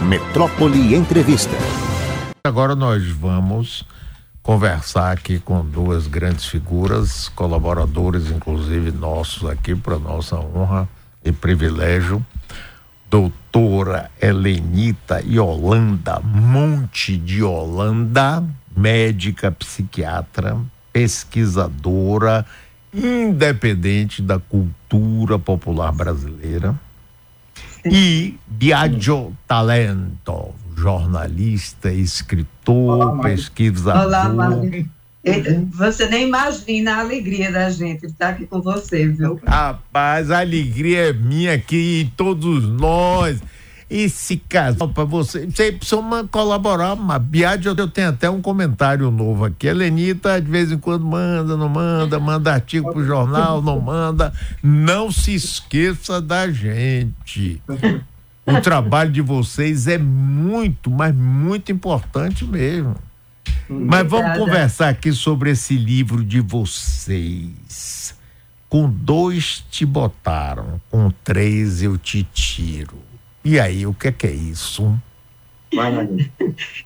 Metrópole Entrevista. Agora nós vamos conversar aqui com duas grandes figuras, colaboradores, inclusive nossos aqui, para nossa honra e privilégio. Doutora Helenita Yolanda Monte de Holanda, médica psiquiatra, pesquisadora independente da cultura popular brasileira e Biagio Talento, jornalista, escritor, Olá, pesquisador. Olá, Mário. Você nem imagina a alegria da gente estar aqui com você, viu? Rapaz, a alegria é minha aqui e todos nós esse casal para você. Você precisa colaborar, mas Biade, eu tenho até um comentário novo aqui. A Lenita de vez em quando manda, não manda, manda artigo pro jornal, não manda. Não se esqueça da gente. O trabalho de vocês é muito, mas muito importante mesmo. Mas vamos conversar aqui sobre esse livro de vocês. Com dois te botaram, com três eu te tiro. E aí, o que é, que é isso?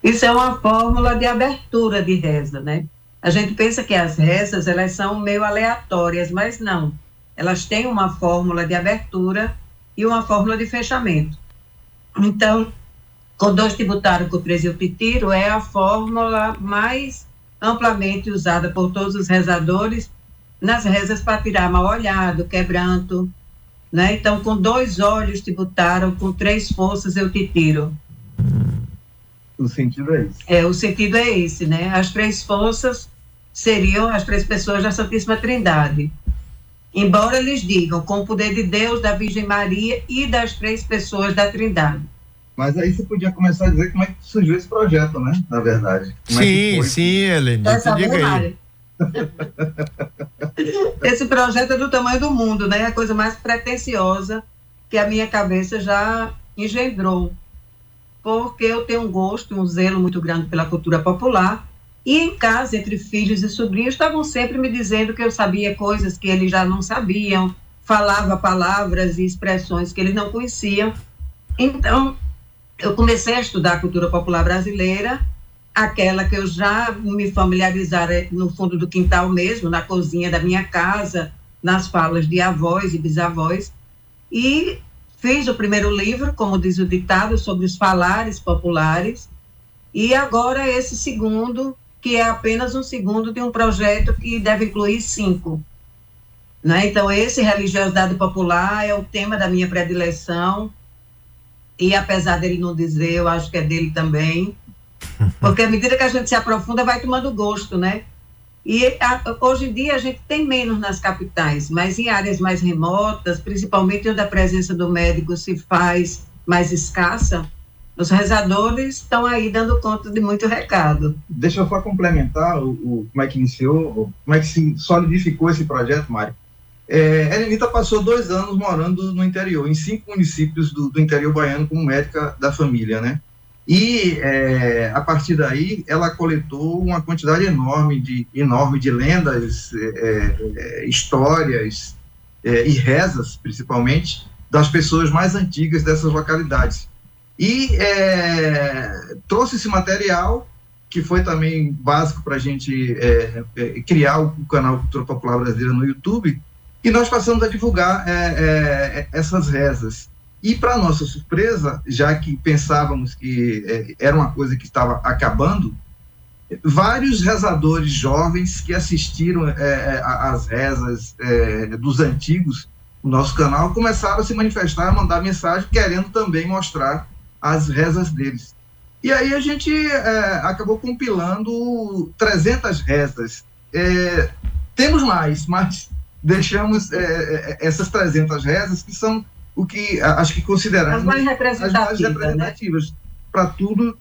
isso é uma fórmula de abertura de reza, né? A gente pensa que as rezas elas são meio aleatórias, mas não. Elas têm uma fórmula de abertura e uma fórmula de fechamento. Então, com dois tributários com três tiro é a fórmula mais amplamente usada por todos os rezadores nas rezas para tirar mal olhado, quebranto, né? Então, com dois olhos te botaram, com três forças eu te tiro. O sentido é esse. É, o sentido é esse, né? As três forças seriam as três pessoas da Santíssima Trindade. Embora eles digam com o poder de Deus, da Virgem Maria e das três pessoas da Trindade. Mas aí você podia começar a dizer como é que surgiu esse projeto, né? Na verdade. Como é sim, é sim, Helene. Diga aí. Esse projeto é do tamanho do mundo, né? A coisa mais pretensiosa que a minha cabeça já engendrou. Porque eu tenho um gosto, um zelo muito grande pela cultura popular. E em casa, entre filhos e sobrinhos, estavam sempre me dizendo que eu sabia coisas que eles já não sabiam, falava palavras e expressões que eles não conheciam. Então, eu comecei a estudar a cultura popular brasileira aquela que eu já me familiarizara no fundo do quintal mesmo, na cozinha da minha casa, nas falas de avós e bisavós, e fiz o primeiro livro, como diz o ditado, sobre os falares populares, e agora esse segundo, que é apenas um segundo de um projeto que deve incluir cinco. Né? Então, esse religiosidade popular é o tema da minha predileção, e apesar dele não dizer, eu acho que é dele também, porque à medida que a gente se aprofunda, vai tomando gosto, né? E a, hoje em dia a gente tem menos nas capitais, mas em áreas mais remotas, principalmente onde a presença do médico se faz mais escassa, os rezadores estão aí dando conta de muito recado. Deixa eu só complementar o, o como é que iniciou, como é que se solidificou esse projeto, Mário. É, Elenita passou dois anos morando no interior, em cinco municípios do, do interior baiano, como médica da família, né? E é, a partir daí ela coletou uma quantidade enorme de, enorme de lendas, é, é, histórias é, e rezas, principalmente, das pessoas mais antigas dessas localidades. E é, trouxe esse material, que foi também básico para a gente é, criar o, canal Cultura Popular Brasileira no YouTube, e nós passamos a divulgar essas rezas. E, para nossa surpresa, já que pensávamos que é, era uma coisa que estava acabando, vários rezadores jovens que assistiram é, é às rezas é, dos antigos no nosso canal começaram a se manifestar, a mandar mensagem querendo também mostrar as rezas deles. E aí a gente acabou compilando 300 rezas. Temos mais, mas deixamos essas 300 rezas que são o que acho que consideramos as mais representativas, as mais representativas né? para tudo,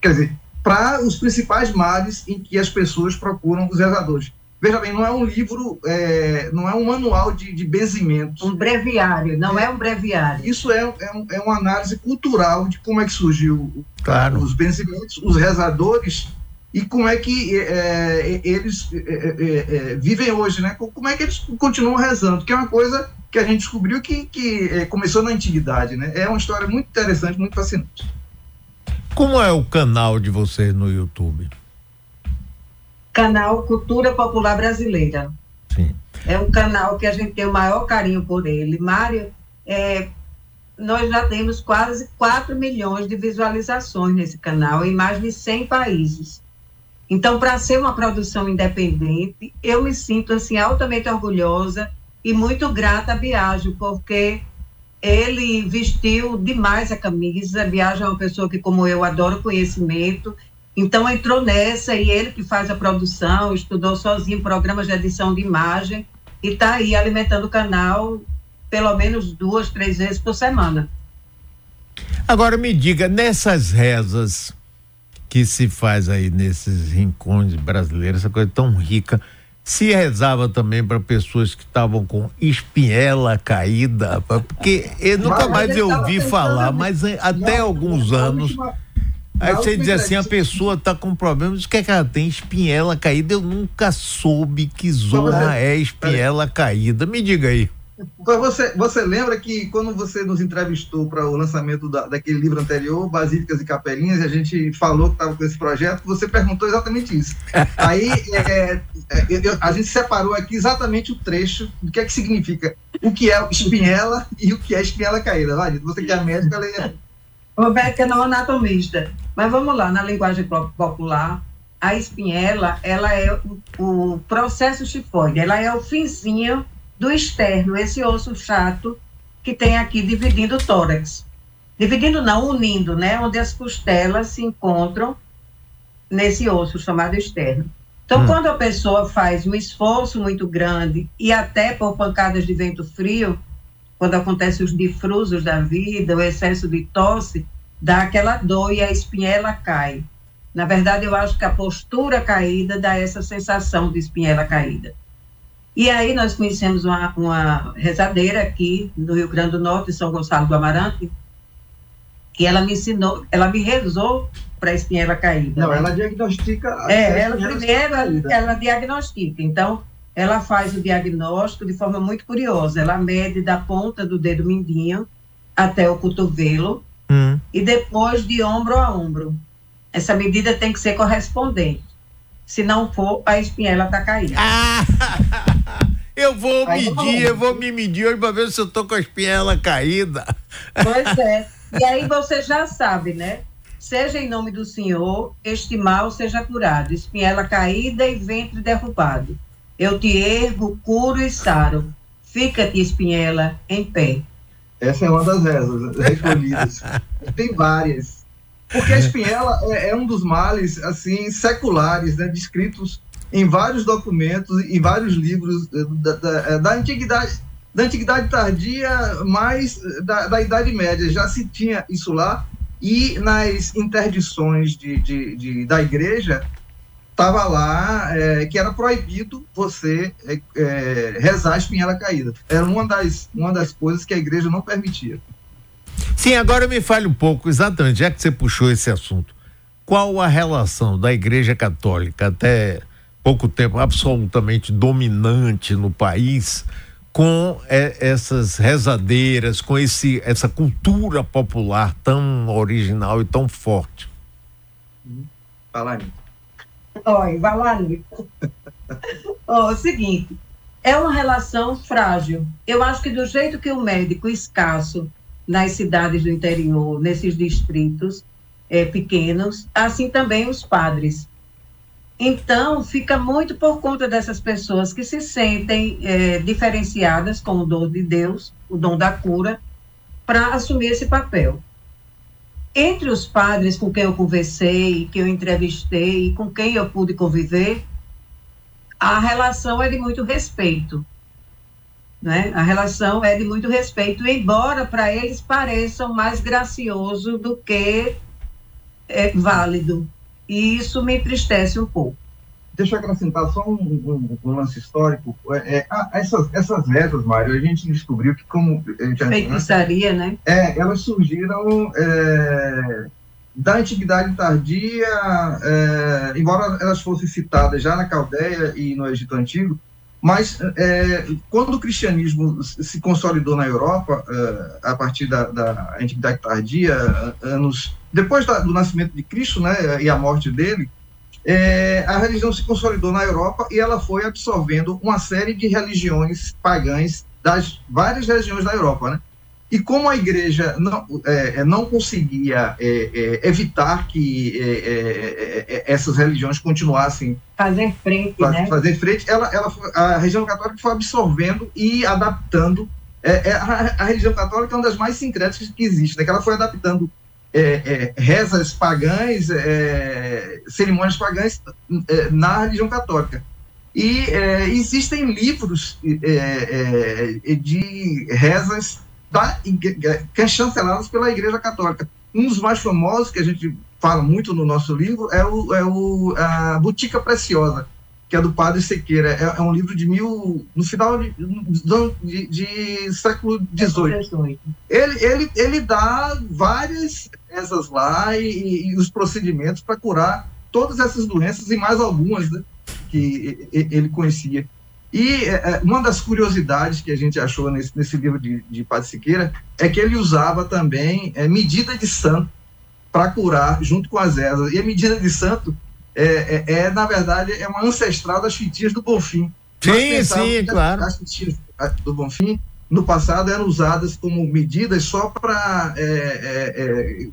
quer dizer, para os principais males em que as pessoas procuram os rezadores. Veja bem, não é um livro, é, não é um manual de, de benzimentos. Um breviário, não é, é um breviário. Isso é, é, um, é, uma análise cultural de como é que surgiu claro. os benzimentos, os rezadores e como é que é, é eles vivem hoje, né? Como é que eles continuam rezando, que é uma coisa que a gente descobriu que, que é, começou na antiguidade, né? É uma história muito interessante, muito fascinante. Como é o canal de vocês no YouTube? Canal Cultura Popular Brasileira. Sim. É um canal que a gente tem o maior carinho por ele. Mário, é, nós já temos quase 4 milhões de visualizações nesse canal em mais de 100 países. Então, para ser uma produção independente, eu me sinto assim altamente orgulhosa e muito grata a Biagio, porque ele vestiu demais a camisa. Biagio é uma pessoa que, como eu, adora conhecimento. Então, entrou nessa e ele que faz a produção, estudou sozinho programas de edição de imagem e está aí alimentando o canal pelo menos duas, três vezes por semana. Agora me diga, nessas rezas que se faz aí nesses rincões brasileiros, essa coisa tão rica, se rezava também para pessoas que estavam com espinhela caída, porque eu nunca mais eu ouvi falar, mas até alguns anos. Aí você diz assim, a pessoa está com problemas, o que é que ela tem? Espinhela caída, eu nunca soube que zorra é espinhela caída. Me diga aí. Você, você lembra que quando você nos entrevistou para o lançamento da, daquele livro anterior, Basílicas e Capelinhas, e a gente falou que estava com esse projeto, você perguntou exatamente isso. Aí é, é, eu, a gente separou aqui exatamente o trecho do que é que significa o que é espinhela e o que é espinhela caída. Vai, você que é médica. Roberto é não anatomista, mas vamos lá, na linguagem popular, a espinhela, ela é o, o processo chifóide, ela é o finzinho do externo, esse osso chato que tem aqui dividindo o tórax. Dividindo não, unindo, né? Onde as costelas se encontram nesse osso chamado externo. Então, hum. quando a pessoa faz um esforço muito grande e até por pancadas de vento frio, quando acontecem os difrusos da vida, o excesso de tosse, dá aquela dor e a espinhela cai. Na verdade, eu acho que a postura caída dá essa sensação de espinhela caída. E aí nós conhecemos uma, uma rezadeira aqui no Rio Grande do Norte, São Gonçalo do Amarante, e ela me ensinou, ela me rezou para a espinhela caída. Não, né? ela diagnostica. É, ela primeiro ela diagnostica. Então, ela faz o diagnóstico de forma muito curiosa. Ela mede da ponta do dedo mindinho até o cotovelo hum. e depois de ombro a ombro. Essa medida tem que ser correspondente. Se não for, a espinhela está caída. Ah! Eu vou Aí medir, eu vou me medir hoje para ver se eu tô com a espinhela caída. Pois é. E aí você já sabe, né? Seja em nome do Senhor, este mal seja curado. Espinhela caída e ventre derrubado. Eu te ergo, curo e saro. Fica-te, espinhela, em pé. Essa é uma das rezas recolhidas. Tem várias. Porque a espinhela é, é, um dos males, assim, seculares, né? Descritos em vários documentos, em vários livros eh, da, da, eh, da antiguidade, da antiguidade tardia, mais eh, da, da, Idade Média. Já se tinha isso lá, e nas interdições de, de, de da igreja, estava lá é, que era proibido você é, é, rezar a espinhela caída. Era uma das, uma das coisas que a igreja não permitia. Sim, agora me fale um pouco, exatamente, já que você puxou esse assunto. Qual a relação da Igreja Católica até pouco tempo absolutamente dominante no país com é, essas rezadeiras, com esse, essa cultura popular tão original e tão forte. Fala Oi, vai lá, oh, o seguinte, é uma relação frágil. Eu acho que do jeito que o médico escasso nas cidades do interior, nesses distritos é, pequenos, assim também os padres. Então, fica muito por conta dessas pessoas que se sentem é, diferenciadas com o dom de Deus, o dom da cura, para assumir esse papel. Entre os padres com quem eu conversei, que eu entrevistei, e com quem eu pude conviver, a relação é de muito respeito. Né? A relação é de muito respeito, embora para eles pareçam mais gracioso do que é, válido. E isso me entristece um pouco. Deixa eu acrescentar só um, um, um lance histórico. É, é, essas, essas rezas, Mário, a gente descobriu que como... Feitiçaria, né? É, elas surgiram é, da Antiguidade Tardia, é, embora elas fossem citadas já na Caldeia e no Egito Antigo, Mas é, quando o cristianismo se consolidou na Europa, é, a partir da, da Antiguidade Tardia, anos depois da, do nascimento de Cristo né, e a morte dele, é, a religião se consolidou na Europa e ela foi absorvendo uma série de religiões pagãs das várias regiões da Europa, né? E como a igreja não, é, é não conseguia é, é evitar que é, é, essas religiões continuassem fazer frente, faz, né? fazer frente, ela, ela, a religião católica foi absorvendo e adaptando. A, a, religião católica é uma das mais sincréticas que existe, né? Que ela foi adaptando rezas pagãs, cerimônias pagãs na religião católica. E existem livros de rezas da, chanceladas pela Igreja Católica. Um dos mais famosos, que a gente fala muito no nosso livro, é o, é o a Botica Preciosa, que é do Padre Sequeira. É, é um livro de mil. no final de, de, de século XVIII. Ele, ele, ele dá várias essas lá e, e os procedimentos para curar todas essas doenças e mais algumas né, que ele conhecia. E é, é, uma das curiosidades que a gente achou nesse, nesse livro de, de Padre Siqueira é que ele usava também é, medida de santo para curar junto com as ervas. E a medida de santo é, é, é, na verdade, é uma ancestral das fitias do Bonfim. Sim, sim, claro. As fitias do Bonfim, no passado, eram usadas como medidas só para. É, é, é,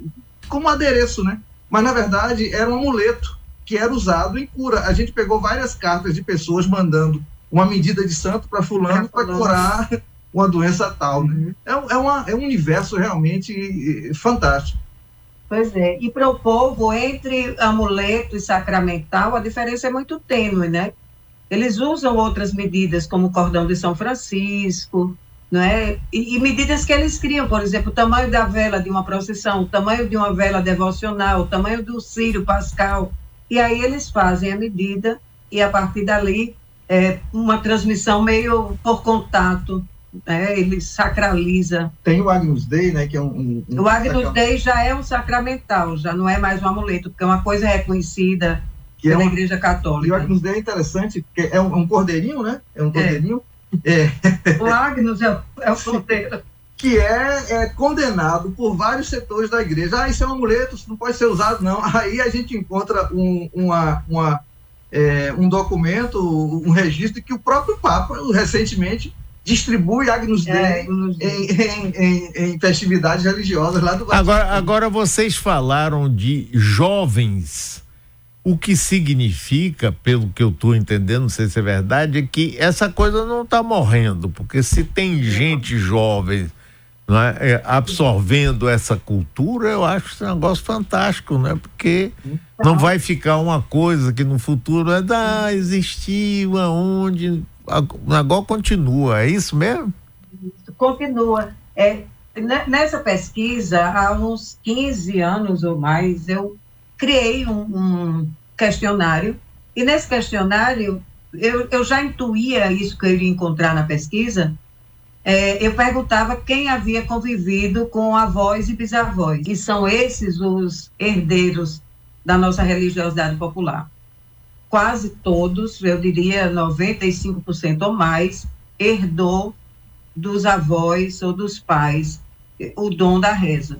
como adereço, né? Mas, na verdade, era um amuleto que era usado em cura. A gente pegou várias cartas de pessoas mandando uma medida de santo para fulano para curar uma doença tal. Né? Uhum. É, é, uma, é um universo realmente eh, fantástico. Pois é. E para o povo, entre amuleto e sacramental, a diferença é muito tênue, né? Eles usam outras medidas, como o cordão de São Francisco, né? E, e, medidas que eles criam, por exemplo, o tamanho da vela de uma procissão, o tamanho de uma vela devocional, o tamanho do círio pascal. E aí eles fazem a medida e a partir dali é uma transmissão meio por contato né, ele sacraliza. Tem o Agnus Dei, né, que é um... um o Agnus Dei já é um sacramental, já não é mais um amuleto, porque é uma coisa reconhecida que é pela é uma, Igreja Católica. E o Agnus Dei é interessante, porque é um, um cordeirinho, né? É um é. cordeirinho. É. O Agnus é, é o cordeiro. Que é, é, condenado por vários setores da igreja. Ah, isso é um amuleto, isso não pode ser usado, não. Aí a gente encontra um, uma, uma, é, um documento, um registro que o próprio Papa, recentemente, distribui Agnus Dei é, em, em, em, em, festividades religiosas lá do Vaticano. Agora, agora vocês falaram de jovens. O que significa, pelo que eu estou entendendo, não sei se é verdade, é que essa coisa não está morrendo, porque se tem gente jovem é, é, absorvendo essa cultura, eu acho esse negócio fantástico, né? Porque não vai ficar uma coisa que no futuro é da ah, existiu aonde o negócio continua, é isso mesmo? Continua. É, nessa pesquisa, há uns 15 anos ou mais, eu criei um, um questionário, e nesse questionário eu, eu já intuía isso que eu iria encontrar na pesquisa, é, eu perguntava quem havia convivido com avós e bisavós, que são esses os herdeiros da nossa religiosidade popular quase todos, eu diria 95% ou mais, herdou dos avós ou dos pais o dom da reza.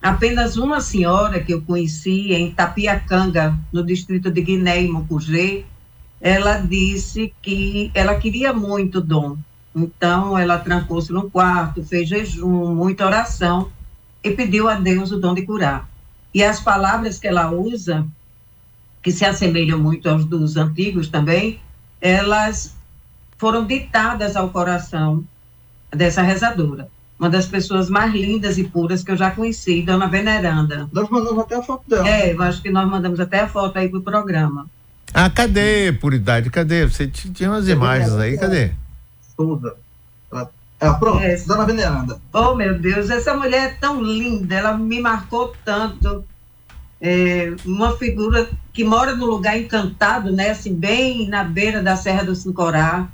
Apenas uma senhora que eu conheci em Tapiacanga, no distrito de Guiné e Mucugê, ela disse que ela queria muito dom. Então, ela trancou-se no quarto, fez jejum, muita oração e pediu a Deus o dom de curar. E as palavras que ela usa que se assemelham muito aos dos antigos também, elas foram ditadas ao coração dessa rezadora. Uma das pessoas mais lindas e puras que eu já conheci, Dona Veneranda. Nós mandamos até a foto dela. É, eu acho que nós mandamos até a foto aí pro programa. Ah, cadê, Puridade? Cadê? Você tinha umas imagens aí, cadê? Toda. É, pronto, é. Dona Veneranda. Oh, meu Deus, essa mulher é tão linda, ela me marcou tanto é, uma figura que mora num lugar encantado, né, assim, bem na beira da Serra do Sincorá,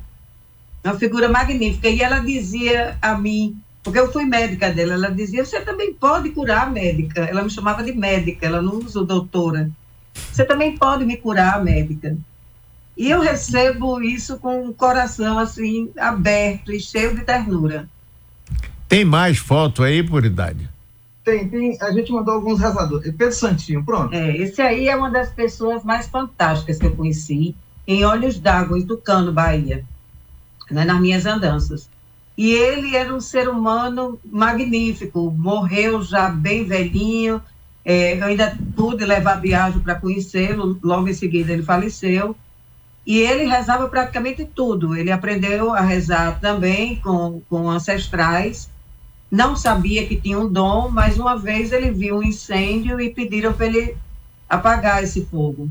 uma figura magnífica. E ela dizia a mim, porque eu fui médica dela, ela dizia: Você também pode curar, médica. Ela me chamava de médica, ela não usa doutora. Você também pode me curar, médica. E eu recebo isso com o coração assim aberto e cheio de ternura. Tem mais foto aí, por idade? Tem, tem. A gente mandou alguns rezadores. Pedro Santinho, pronto. É, esse aí é uma das pessoas mais fantásticas que eu conheci em Olhos d'Água, em Tucano, Bahia, né, nas minhas andanças. E ele era um ser humano magnífico, morreu já bem velhinho, é, eu ainda pude levar viagem para conhecê-lo, logo em seguida ele faleceu. E ele rezava praticamente tudo. Ele aprendeu a rezar também com, com ancestrais. Não sabia que tinha um dom, mas uma vez ele viu um incêndio e pediram para ele apagar esse fogo.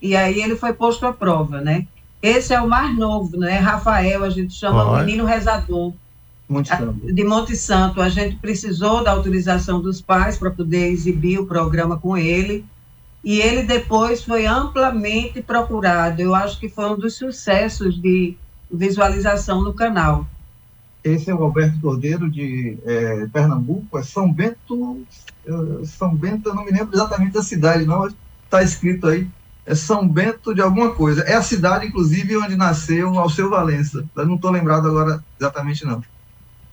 E aí ele foi posto à prova, né? Esse é o mais novo, né? Rafael, a gente chama o menino rezador. De Monte Santo. A gente precisou da autorização dos pais para poder exibir o programa com ele. E ele depois foi amplamente procurado. Eu acho que foi um dos sucessos de visualização no canal. Esse é o Alberto Cordeiro de é, Pernambuco, é São Bento, São Bento, eu não me lembro exatamente da cidade, não, está escrito aí, é São Bento de alguma coisa. É a cidade, inclusive, onde nasceu Alceu Valença. Eu não estou lembrado agora exatamente, não.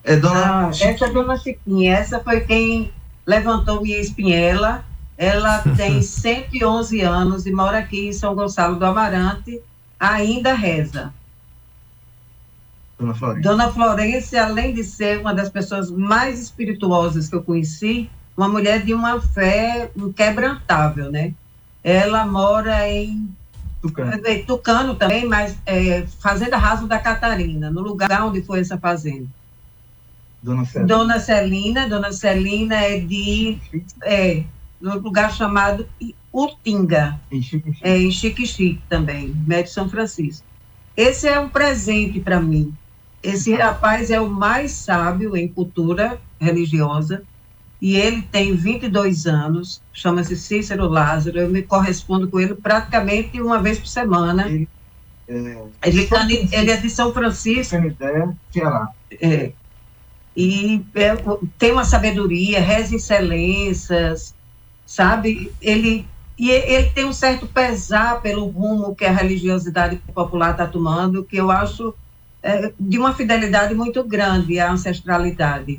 É dona... Ah, essa é Dona Chiquinha, essa foi quem levantou minha espinhela. Ela tem 111 anos e mora aqui em São Gonçalo do Amarante, ainda reza. Dona Florência. Dona Florência, além de ser uma das pessoas mais espirituosas que eu conheci, uma mulher de uma fé inquebrantável, né? Ela mora em Tucano, é, Tucano também, mas é, Fazenda Raso da Catarina, no lugar onde foi essa fazenda. Dona Celina. Dona Celina, Dona Celina é de é, no lugar chamado Utinga, em Chique-Chique é, em Chique também, Médio São Francisco. Esse é um presente para mim. Esse rapaz é o mais sábio em cultura religiosa e ele tem 22 anos, chama-se Cícero Lázaro. Eu me correspondo com ele praticamente uma vez por semana. Ele, é, ele, tá, ele é de São Francisco. Ceará. É, e é, tem uma sabedoria, reza excelências, sabe? Ele e ele tem um certo pesar pelo rumo que a religiosidade popular está tomando, que eu acho é, de uma fidelidade muito grande à ancestralidade.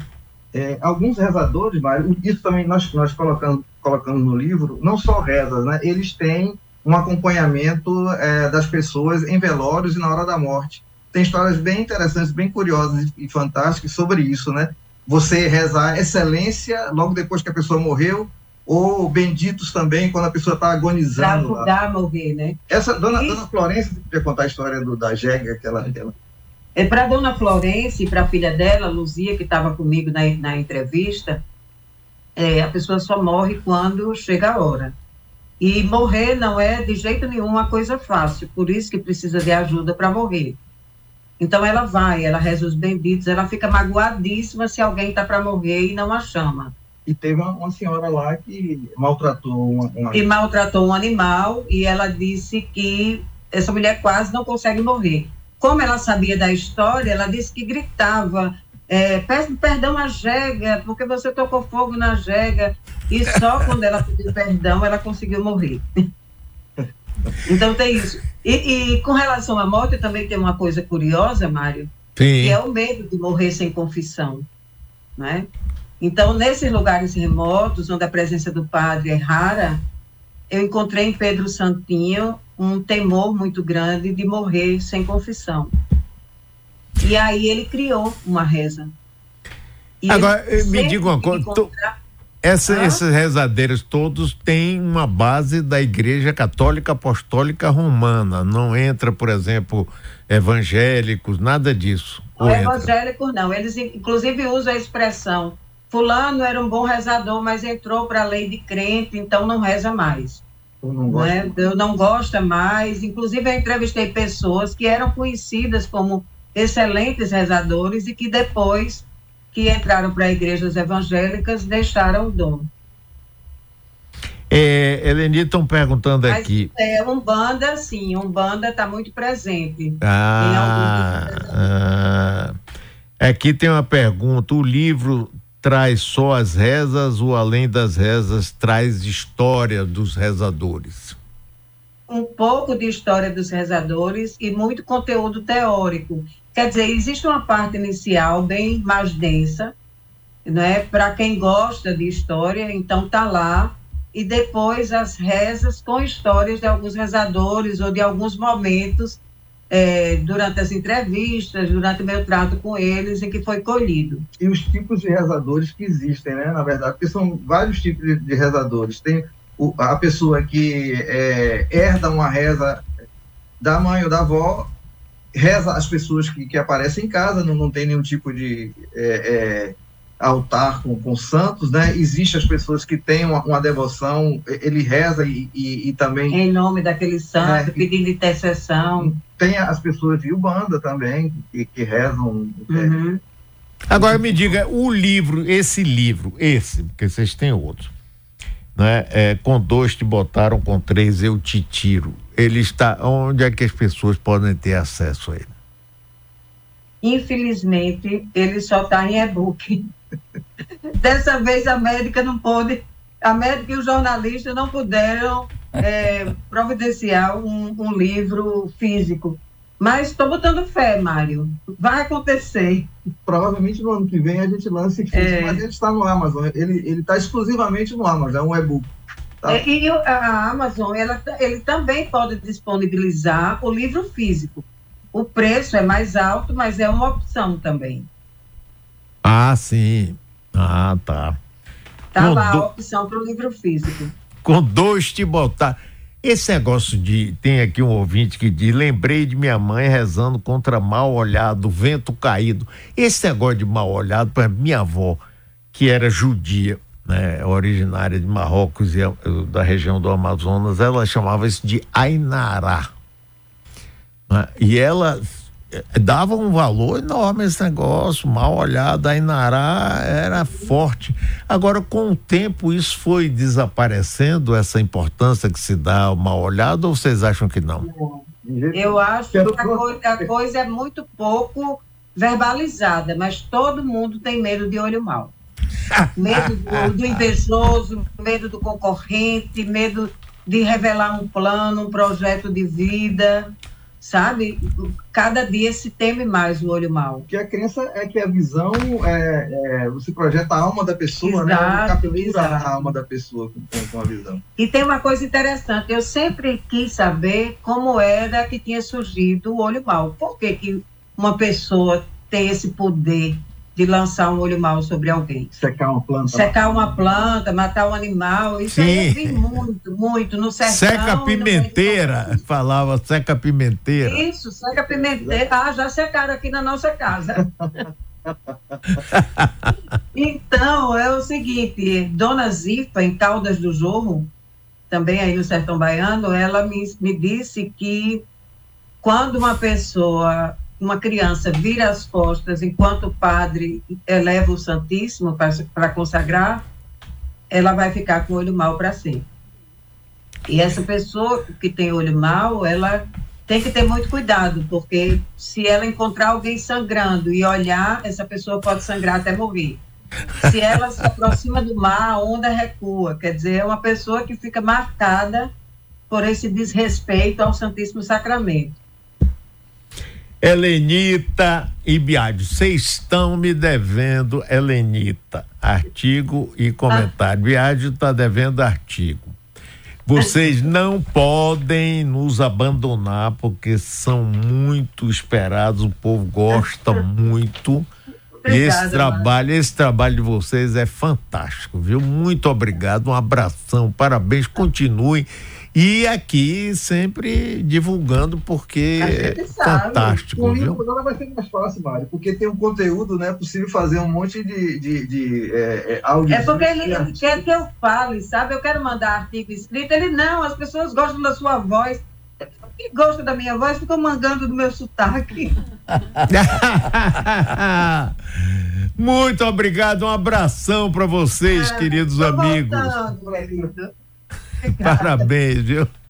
É, alguns rezadores, mas isso também nós, nós colocamos, colocamos no livro, não só rezas, né? eles têm um acompanhamento é, das pessoas em velórios e na hora da morte tem histórias bem interessantes, bem curiosas e fantásticas sobre isso, né? Você rezar excelência logo depois que a pessoa morreu, ou benditos também quando a pessoa está agonizando. Para ajudar a morrer, né? Essa, dona, dona Florência, podia contar a história do, da Jega, aquela. aquela... É para dona Florência e para a filha dela, Luzia, que estava comigo na, na entrevista, é, a pessoa só morre quando chega a hora. E morrer não é de jeito nenhum uma coisa fácil, por isso que precisa de ajuda para morrer. Então ela vai, ela reza os benditos, ela fica magoadíssima se alguém está para morrer e não a chama. E teve uma, uma senhora lá que maltratou uma, uma... E maltratou um animal e ela disse que essa mulher quase não consegue morrer. Como ela sabia da história, ela disse que gritava, é, peço perdão à Jega, porque você tocou fogo na Jega. E só quando ela pediu perdão, ela conseguiu morrer. então tem isso. E, e, com relação à morte, também tem uma coisa curiosa, Mário, Sim. que é o medo de morrer sem confissão. Né? Então, nesses lugares remotos, onde a presença do padre é rara, eu encontrei em Pedro Santinho um temor muito grande de morrer sem confissão. E aí ele criou uma reza. E Agora, me diga uma coisa. Encontrar... Essa, ah. Esses rezadeiros todos têm uma base da Igreja Católica Apostólica Romana. Não entra, por exemplo, evangélicos, nada disso. Não, evangélicos não. Eles, inclusive, usam a expressão: Fulano era um bom rezador, mas entrou para a lei de crente, então não reza mais. Eu não, gosto. Né? Eu não gosto mais. Inclusive, eu entrevistei pessoas que eram conhecidas como excelentes rezadores e que depois que entraram para igrejas evangélicas deixaram o dom. É, Eleni, estão perguntando Mas, aqui. É, Umbanda, sim, Umbanda está muito presente. Ah, ah, aqui tem uma pergunta: o livro traz só as rezas ou além das rezas traz história dos rezadores? um pouco de história dos rezadores e muito conteúdo teórico. Quer dizer, existe uma parte inicial bem mais densa, né? Para quem gosta de história, então tá lá e depois as rezas com histórias de alguns rezadores ou de alguns momentos é, durante as entrevistas, durante o meu trato com eles, em que foi colhido. E os tipos de rezadores que existem, né, na verdade, porque são vários tipos de, de rezadores. Tem o, a pessoa que é, herda uma reza da mãe ou da avó, reza as pessoas que, que aparecem em casa, não, não tem nenhum tipo de é, é altar com, com santos, né? Existem as pessoas que têm uma, uma devoção, ele reza e, e, e, também... Em nome daquele santo, é, pedindo intercessão. Tem as pessoas de Ubanda também, que, que rezam... É. Uhum. Agora me diga, o livro, esse livro, esse, porque vocês têm outro, né? É, com dois te botaram, com três eu te tiro. Ele está, onde é que as pessoas podem ter acesso a ele? Infelizmente, ele só está em e-book. Dessa vez a médica não pôde, a médica e o jornalista não puderam é, providenciar um, um, livro físico. Mas estou botando fé, Mário. Vai acontecer. Provavelmente no ano que vem a gente lança físico, é... mas ele está no Amazon. Ele está exclusivamente no Amazon, é um e-book. Tá? É, e a Amazon, ela, ele também pode disponibilizar o livro físico. O preço é mais alto, mas é uma opção também. Ah, sim. Ah, tá. Tá lá do... a opção para o livro físico. Com dois te botar. Esse negócio de. Tem aqui um ouvinte que diz: lembrei de minha mãe rezando contra mal olhado, vento caído. Esse negócio de mal olhado, para minha avó, que era judia, né, originária de Marrocos e da região do Amazonas, ela chamava isso de Ainará. Né? E ela dava um valor enorme esse negócio, mal olhado, a Inará era forte. Agora, com o tempo, isso foi desaparecendo, essa importância que se dá ao mal olhado, ou vocês acham que não? Eu acho que a coisa, a coisa é muito pouco verbalizada, mas todo mundo tem medo de olho mal. medo do, do invejoso, medo do concorrente, medo de revelar um plano, um projeto de vida sabe? Cada dia se teme mais o olho mal. Que a crença é que a visão é, é você projeta a alma da pessoa, né? exato, né? Captura exato. a alma da pessoa com, com, a visão. E tem uma coisa interessante, eu sempre quis saber como era que tinha surgido o olho mal. Por que, que uma pessoa tem esse poder de lançar um olho mau sobre alguém. Secar uma planta. Secar uma planta, matar um animal. Isso Sim. aí eu vi muito, muito no sertão. Seca pimenteira, falava seca pimenteira. Isso, seca pimenteira. Ah, já secaram aqui na nossa casa. então, é o seguinte, Dona Zifa, em Caldas do Jorro, também aí no Sertão Baiano, ela me, me disse que quando uma pessoa uma criança vira as costas enquanto o padre eleva o Santíssimo para consagrar, ela vai ficar com o olho mal para sempre. E essa pessoa que tem olho mal, ela tem que ter muito cuidado, porque se ela encontrar alguém sangrando e olhar, essa pessoa pode sangrar até morrer. Se ela se aproxima do mar, a onda recua. Quer dizer, é uma pessoa que fica marcada por esse desrespeito ao Santíssimo Sacramento. Helenita e Biádio, vocês estão me devendo, Helenita, artigo e comentário. Ah. Está devendo artigo. Vocês não podem nos abandonar porque são muito esperados, o povo gosta muito. Obrigada, e esse trabalho, mano. esse trabalho de vocês é fantástico, viu? Muito obrigado, um abração, parabéns, continuem e aqui sempre divulgando, porque é fantástico. O agora vai ser mais fácil, Mário, porque tem um conteúdo, né? É possível fazer um monte de, de, de é, é, áudio. É porque ele quer que eu fale, sabe? Eu quero mandar artigo escrito. Ele, não, as pessoas gostam da sua voz. Que gosta da minha voz, ficam mandando do meu sotaque. Muito obrigado, um abração para vocês, é, queridos amigos. Voltando, Parabéns, viu?